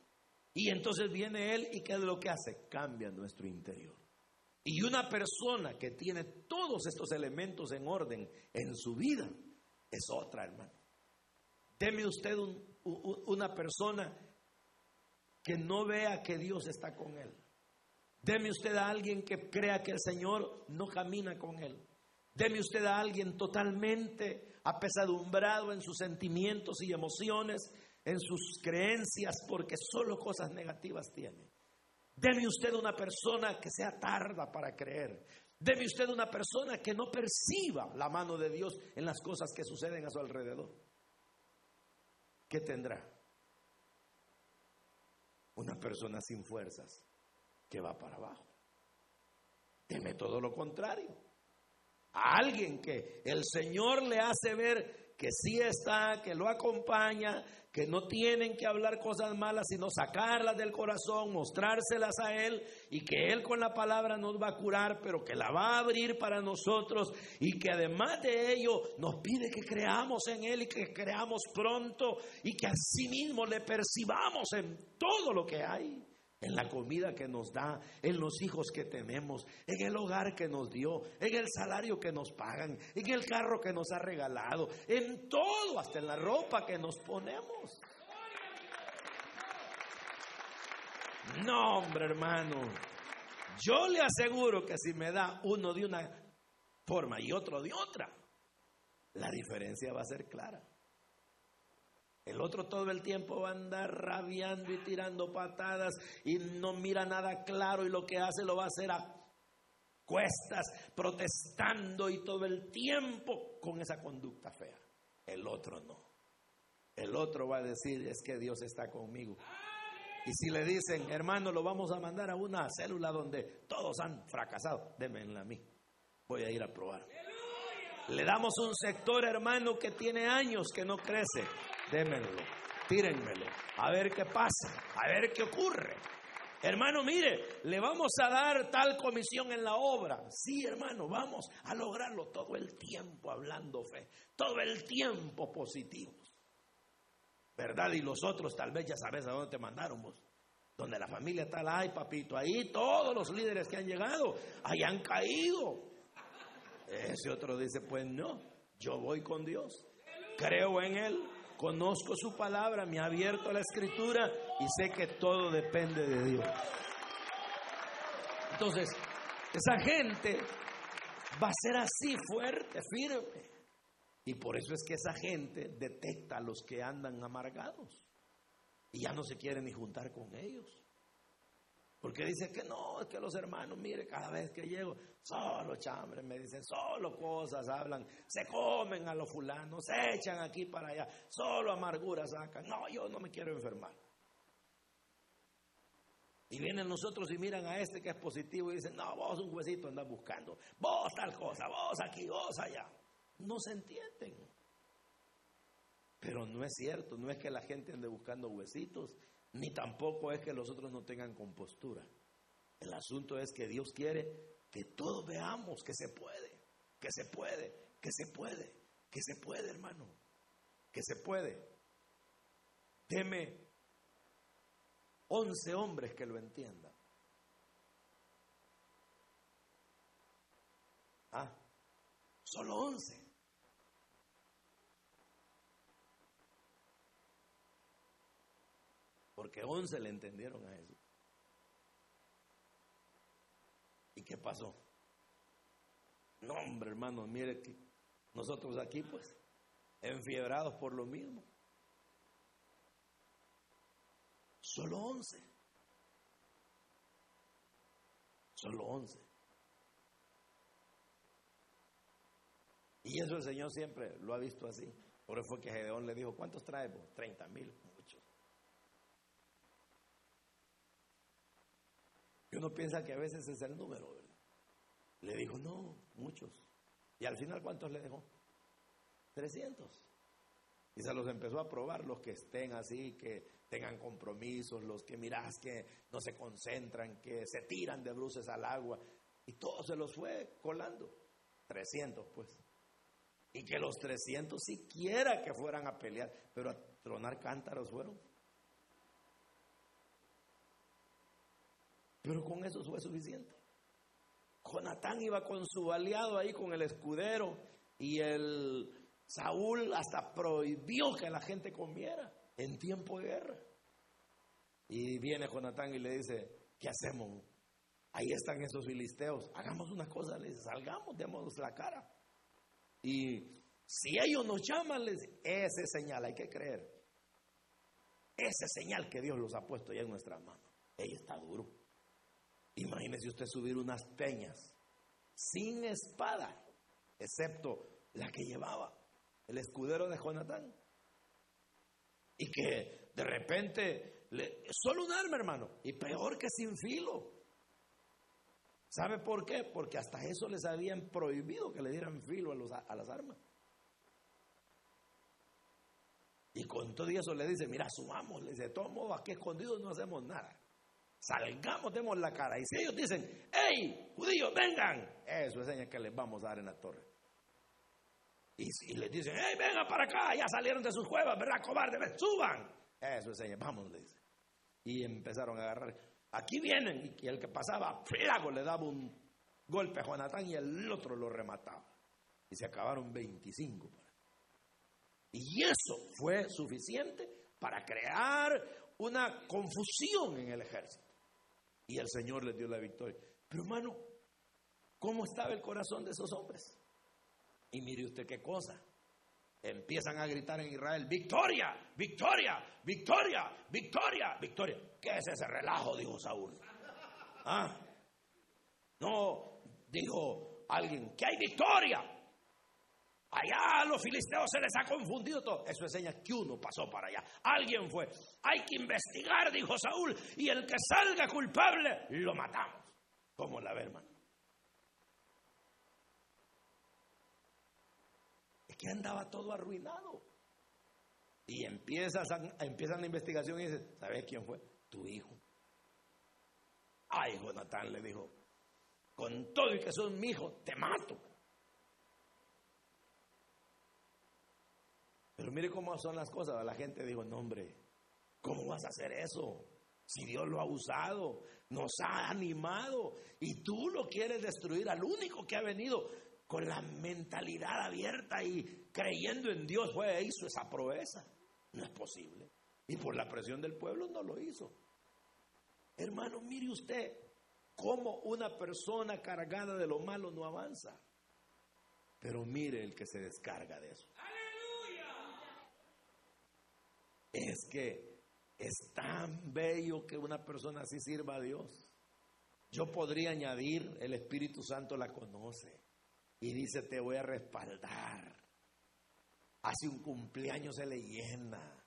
Y entonces viene Él y ¿qué es lo que hace? Cambia nuestro interior. Y una persona que tiene todos estos elementos en orden en su vida es otra, hermano. Deme usted una persona que no vea que Dios está con él. Deme usted a alguien que crea que el Señor no camina con él. Deme usted a alguien totalmente apesadumbrado en sus sentimientos y emociones, en sus creencias, porque solo cosas negativas tiene. Deme usted una persona que sea tarda para creer. Deme usted una persona que no perciba la mano de Dios en las cosas que suceden a su alrededor. ¿Qué tendrá? Una persona sin fuerzas que va para abajo. Deme todo lo contrario a alguien que el Señor le hace ver que sí está, que lo acompaña, que no tienen que hablar cosas malas, sino sacarlas del corazón, mostrárselas a Él y que Él con la palabra nos va a curar, pero que la va a abrir para nosotros y que además de ello nos pide que creamos en Él y que creamos pronto y que asimismo le percibamos en todo lo que hay en la comida que nos da, en los hijos que tenemos, en el hogar que nos dio, en el salario que nos pagan, en el carro que nos ha regalado, en todo, hasta en la ropa que nos ponemos. No, hombre, hermano. Yo le aseguro que si me da uno de una forma y otro de otra, la diferencia va a ser clara. El otro todo el tiempo va a andar rabiando y tirando patadas y no mira nada claro y lo que hace lo va a hacer a cuestas, protestando y todo el tiempo con esa conducta fea. El otro no. El otro va a decir, es que Dios está conmigo. Y si le dicen, hermano, lo vamos a mandar a una célula donde todos han fracasado, démenla a mí. Voy a ir a probar. Le damos un sector, hermano, que tiene años que no crece. Démenlo, tírenmelo, a ver qué pasa, a ver qué ocurre. Hermano, mire, le vamos a dar tal comisión en la obra. Sí, hermano, vamos a lograrlo todo el tiempo hablando fe, todo el tiempo positivos. ¿Verdad? Y los otros tal vez ya sabes a dónde te mandaron vos. Donde la familia tal, ay papito, ahí todos los líderes que han llegado, ahí han caído. Ese otro dice, pues no, yo voy con Dios, creo en Él, conozco su palabra, me ha abierto la escritura y sé que todo depende de Dios. Entonces, esa gente va a ser así fuerte, firme. Y por eso es que esa gente detecta a los que andan amargados y ya no se quieren ni juntar con ellos. Porque dice que no, es que los hermanos, mire, cada vez que llego, solo chambres, me dicen, solo cosas hablan, se comen a los fulanos, se echan aquí para allá, solo amargura sacan. No, yo no me quiero enfermar. Y vienen nosotros y miran a este que es positivo y dicen, no, vos un huesito andas buscando, vos tal cosa, vos aquí, vos allá no se entienden. Pero no es cierto, no es que la gente ande buscando huesitos, ni tampoco es que los otros no tengan compostura. El asunto es que Dios quiere que todos veamos que se puede, que se puede, que se puede, que se puede, hermano, que se puede. Deme 11 hombres que lo entiendan. Ah, solo 11. Porque once le entendieron a eso. ¿Y qué pasó? No, hombre, hermano, mire que nosotros aquí, pues, enfiebrados por lo mismo. Solo once. Solo once. Y eso el Señor siempre lo ha visto así. Por eso fue que Gedeón le dijo, ¿cuántos traemos? Treinta mil. Y uno piensa que a veces es el número. Le dijo, no, muchos. Y al final, ¿cuántos le dejó? 300. Y se los empezó a probar los que estén así, que tengan compromisos, los que mirás que no se concentran, que se tiran de bruces al agua. Y todo se los fue colando. 300, pues. Y que los 300 siquiera que fueran a pelear, pero a tronar cántaros fueron. Pero con eso fue suficiente. Jonatán iba con su aliado ahí, con el escudero, y el Saúl hasta prohibió que la gente comiera en tiempo de guerra. Y viene Jonatán y le dice, ¿qué hacemos? Ahí están esos filisteos, hagamos una cosa, les salgamos, démonos la cara. Y si ellos nos llaman, les, ese señal hay que creer. Ese señal que Dios los ha puesto ya en nuestras manos. Ella está duro. Imagínese usted subir unas peñas sin espada, excepto la que llevaba el escudero de Jonatán. Y que de repente, solo un arma, hermano, y peor que sin filo. ¿Sabe por qué? Porque hasta eso les habían prohibido que le dieran filo a, a las armas. Y con todo eso le dice, mira, subamos, le dice, de todos aquí escondidos no hacemos nada. Salgamos, demos la cara. Y si ellos dicen, hey, judíos, vengan, eso es señal que les vamos a dar en la torre. Y si les dicen, hey, vengan para acá, ya salieron de sus cuevas, ¿verdad? Cobarde, suban. Eso es señal, vamos, le dice. Y empezaron a agarrar. Aquí vienen, y el que pasaba, flago, le daba un golpe a Jonatán y el otro lo remataba. Y se acabaron 25 Y eso fue suficiente para crear una confusión en el ejército. Y el Señor les dio la victoria. Pero hermano, ¿cómo estaba el corazón de esos hombres? Y mire usted qué cosa. empiezan a gritar en Israel, victoria, victoria, victoria, victoria, victoria. ¿Qué es ese relajo? Dijo Saúl. ¿Ah? No, dijo alguien, que hay victoria. Allá a los filisteos se les ha confundido todo. Eso enseña que uno pasó para allá. Alguien fue. Hay que investigar, dijo Saúl, y el que salga culpable, lo matamos. Como la ve, hermano. Es que andaba todo arruinado. Y empiezas empiezan la investigación y dice, ¿sabes quién fue? Tu hijo. Ay, Jonatán le dijo, con todo y que son mi hijo, te mato. Pero mire cómo son las cosas. La gente dijo, no hombre, ¿cómo vas a hacer eso? Si Dios lo ha usado, nos ha animado y tú lo quieres destruir al único que ha venido con la mentalidad abierta y creyendo en Dios, fue, hizo esa proeza. No es posible. Y por la presión del pueblo no lo hizo. Hermano, mire usted cómo una persona cargada de lo malo no avanza. Pero mire el que se descarga de eso. Es que es tan bello que una persona así sirva a Dios. Yo podría añadir, el Espíritu Santo la conoce y dice, te voy a respaldar. Hace un cumpleaños se le llena.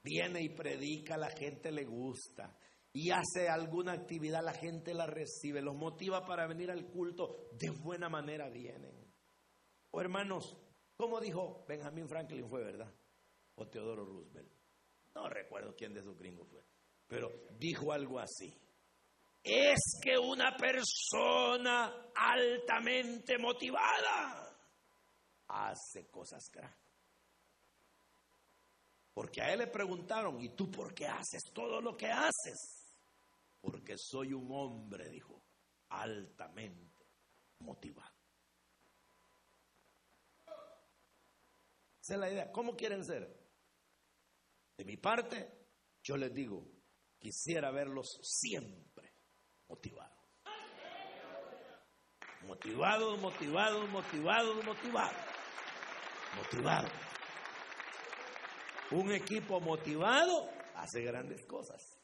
Viene y predica, la gente le gusta. Y hace alguna actividad, la gente la recibe, los motiva para venir al culto, de buena manera vienen. O hermanos, ¿cómo dijo Benjamin Franklin fue, verdad? O Teodoro Roosevelt. No recuerdo quién de esos gringos fue, pero dijo algo así es que una persona altamente motivada hace cosas grandes. Porque a él le preguntaron, ¿y tú por qué haces todo lo que haces? Porque soy un hombre, dijo, altamente motivado. Esa es la idea. ¿Cómo quieren ser? De mi parte, yo les digo, quisiera verlos siempre motivado. Motivado, motivado, motivado, motivado. Motivado. Un equipo motivado hace grandes cosas.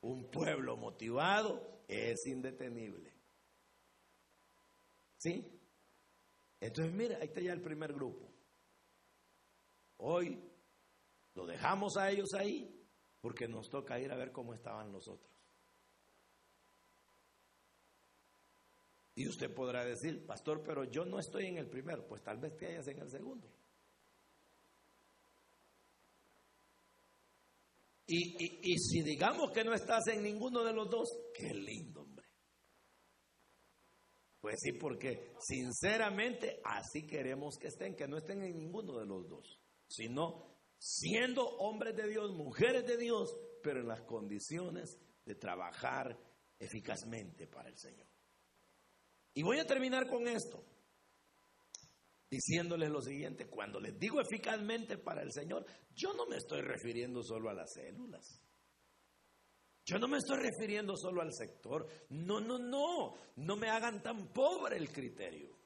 Un pueblo motivado es indetenible. ¿Sí? Entonces, mira, ahí está ya el primer grupo. Hoy lo dejamos a ellos ahí porque nos toca ir a ver cómo estaban los otros. Y usted podrá decir, pastor, pero yo no estoy en el primero. Pues tal vez te hayas en el segundo. Y, si digamos que no estás en ninguno de los dos, qué lindo, hombre. Pues sí, porque sinceramente así queremos que estén, que no estén en ninguno de los dos, sino siendo hombres de Dios, mujeres de Dios, pero en las condiciones de trabajar eficazmente para el Señor. Y voy a terminar con esto, diciéndoles lo siguiente, cuando les digo eficazmente para el Señor, yo no me estoy refiriendo solo a las células. Yo no me estoy refiriendo solo al sector. No, no, no. No me hagan tan pobre el criterio.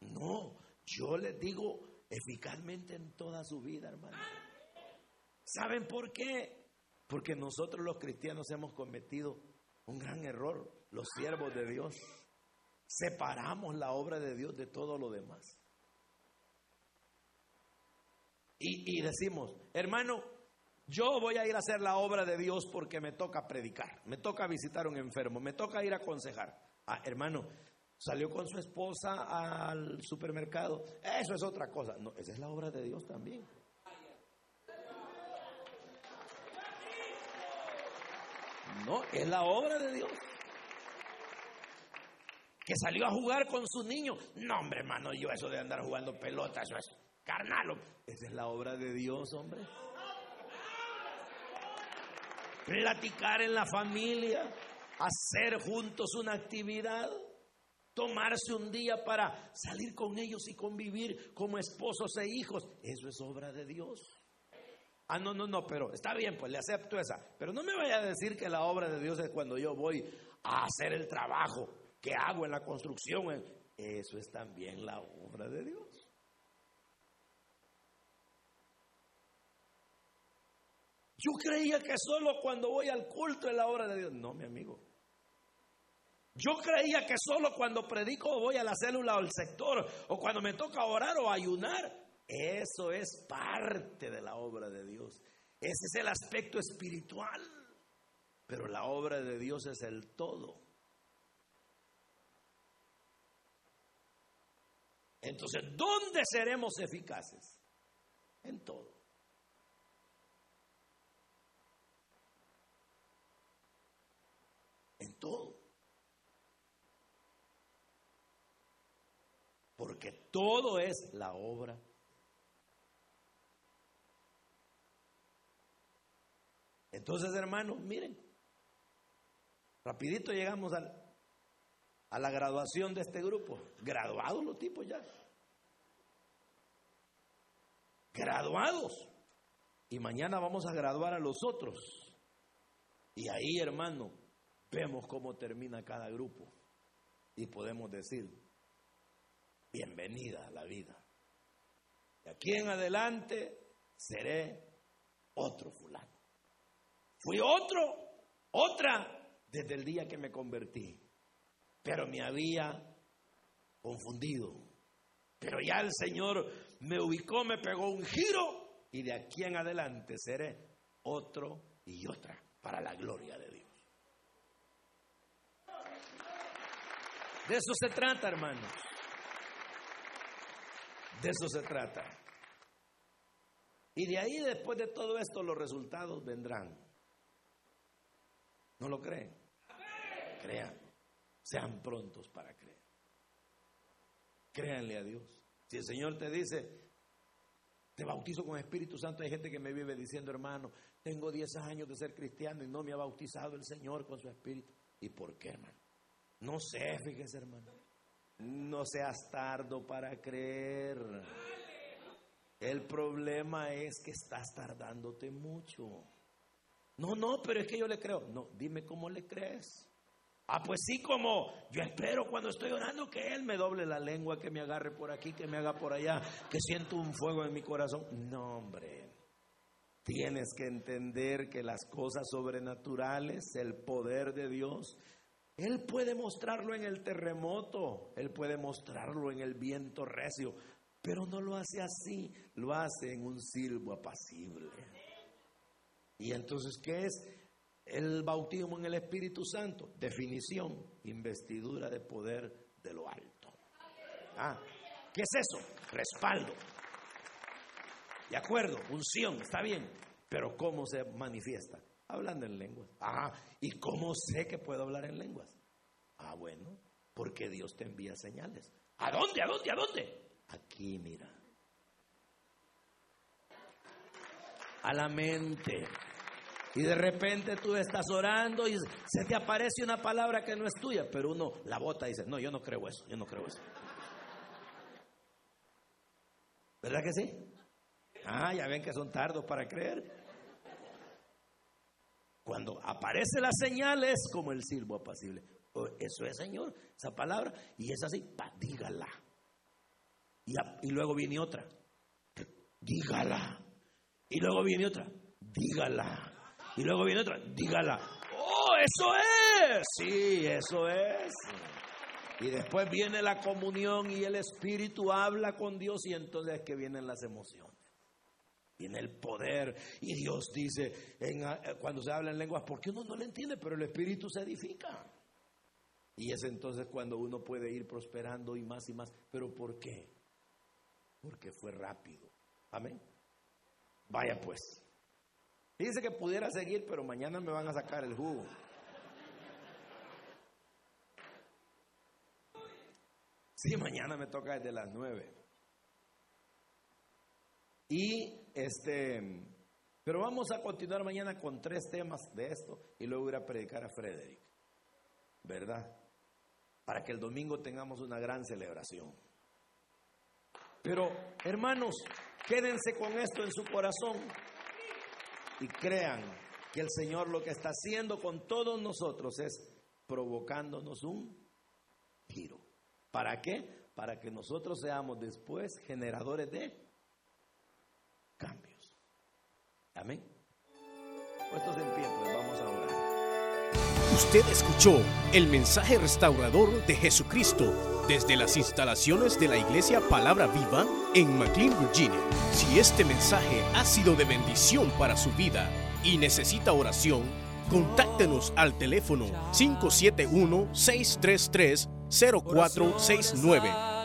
No, yo les digo eficazmente en toda su vida, hermano. ¿Saben por qué? Porque nosotros los cristianos hemos cometido un gran error, los siervos de Dios. Separamos la obra de Dios de todo lo demás. Y, decimos, hermano, yo voy a ir a hacer la obra de Dios porque me toca predicar, me toca visitar a un enfermo, me toca ir a aconsejar. Ah, hermano, salió con su esposa al supermercado, eso es otra cosa. No, esa es la obra de Dios también. No, es la obra de Dios que salió a jugar con su niño. No, hombre, hermano, yo eso de andar jugando pelota, eso es carnal. Esa es la obra de Dios, hombre. Platicar en la familia, hacer juntos una actividad, tomarse un día para salir con ellos y convivir como esposos e hijos. Eso es obra de Dios. Ah, no, no, no, pero está bien, pues le acepto esa. Pero no me vaya a decir que la obra de Dios es cuando yo voy a hacer el trabajo que hago en la construcción. Eso es también la obra de Dios. Yo creía que solo cuando voy al culto es la obra de Dios. No, mi amigo. Yo creía que solo cuando predico voy a la célula o al sector, o cuando me toca orar o ayunar. Eso es parte de la obra de Dios. Ese es el aspecto espiritual. Pero la obra de Dios es el todo. Entonces, ¿dónde seremos eficaces? En todo. En todo. Porque todo es la obra. Entonces, hermanos, miren, rapidito llegamos al, a la graduación de este grupo. Graduados los tipos ya. Graduados. Y mañana vamos a graduar a los otros. Y ahí, hermano, vemos cómo termina cada grupo. Y podemos decir, bienvenida a la vida. De aquí en adelante seré otro fulano. Fui otro, otra, desde el día que me convertí pero me había confundido. Pero ya el Señor me ubicó, me pegó un giro y de aquí en adelante seré otro y otra para la gloria de Dios. De eso se trata, hermanos. De eso se trata. Y de ahí, después de todo esto, los resultados vendrán. ¿No lo creen? Crean. Sean prontos para creer. Créanle a Dios. Si el Señor te dice, te bautizo con Espíritu Santo, hay gente que me vive diciendo, hermano, tengo 10 años de ser cristiano y no me ha bautizado el Señor con su Espíritu. ¿Y por qué, hermano? No sé, fíjese, hermano. No seas tardo para creer. El problema es que estás tardándote mucho. No, no, pero es que yo le creo. No, dime cómo le crees. Ah, pues sí, como yo espero cuando estoy orando que Él me doble la lengua, que me agarre por aquí, que me haga por allá, que siento un fuego en mi corazón. No, hombre. Tienes que entender que las cosas sobrenaturales, el poder de Dios, Él puede mostrarlo en el terremoto, Él puede mostrarlo en el viento recio, pero no lo hace así, lo hace en un silbo apacible. Y entonces, ¿qué es? El bautismo en el Espíritu Santo, definición, investidura de poder de lo alto. Ah, ¿qué es eso? Respaldo. De acuerdo, unción, está bien, pero ¿cómo se manifiesta? Hablando en lenguas. Ah, ¿y cómo sé que puedo hablar en lenguas? Ah, bueno, porque Dios te envía señales. ¿A dónde? ¿A dónde? ¿A dónde? Aquí, mira. A la mente. Y de repente tú estás orando y se te aparece una palabra que no es tuya, pero uno la bota y dice, no, yo no creo eso, yo no creo eso. ¿Verdad que sí? Ah, ya ven que son tardos para creer. Cuando aparece la señal es como el silbo apacible. Oh, eso es, Señor, esa palabra. Y es así, pa, dígala. Y, y luego viene otra. Dígala. Y luego viene otra. Dígala. Y luego viene otra, dígala. Oh, eso es. Sí, eso es. Y después viene la comunión y el Espíritu habla con Dios y entonces es que vienen las emociones. Viene el poder y Dios dice eh, cuando se habla en lenguas, porque uno no le entiende, pero el Espíritu se edifica. Y es entonces cuando uno puede ir prosperando y más y más. ¿Pero por qué? Porque fue rápido. Amén. Vaya pues. Dice que pudiera seguir, pero mañana me van a sacar el jugo. Sí, mañana me toca desde las nueve. Y este, pero vamos a continuar mañana con tres temas de esto y luego ir a predicar a Frederick, ¿verdad? Para que el domingo tengamos una gran celebración. Pero, hermanos, quédense con esto en su corazón y crean que el Señor lo que está haciendo con todos nosotros es provocándonos un giro. ¿Para qué? Para que nosotros seamos después generadores de cambios. Amén. Puestos en pie, pues vamos a orar. Usted escuchó el mensaje restaurador de Jesucristo desde las instalaciones de la iglesia Palabra Viva en McLean, Virginia. Si este mensaje ha sido de bendición para su vida y necesita oración, contáctenos al teléfono 571-633-0469.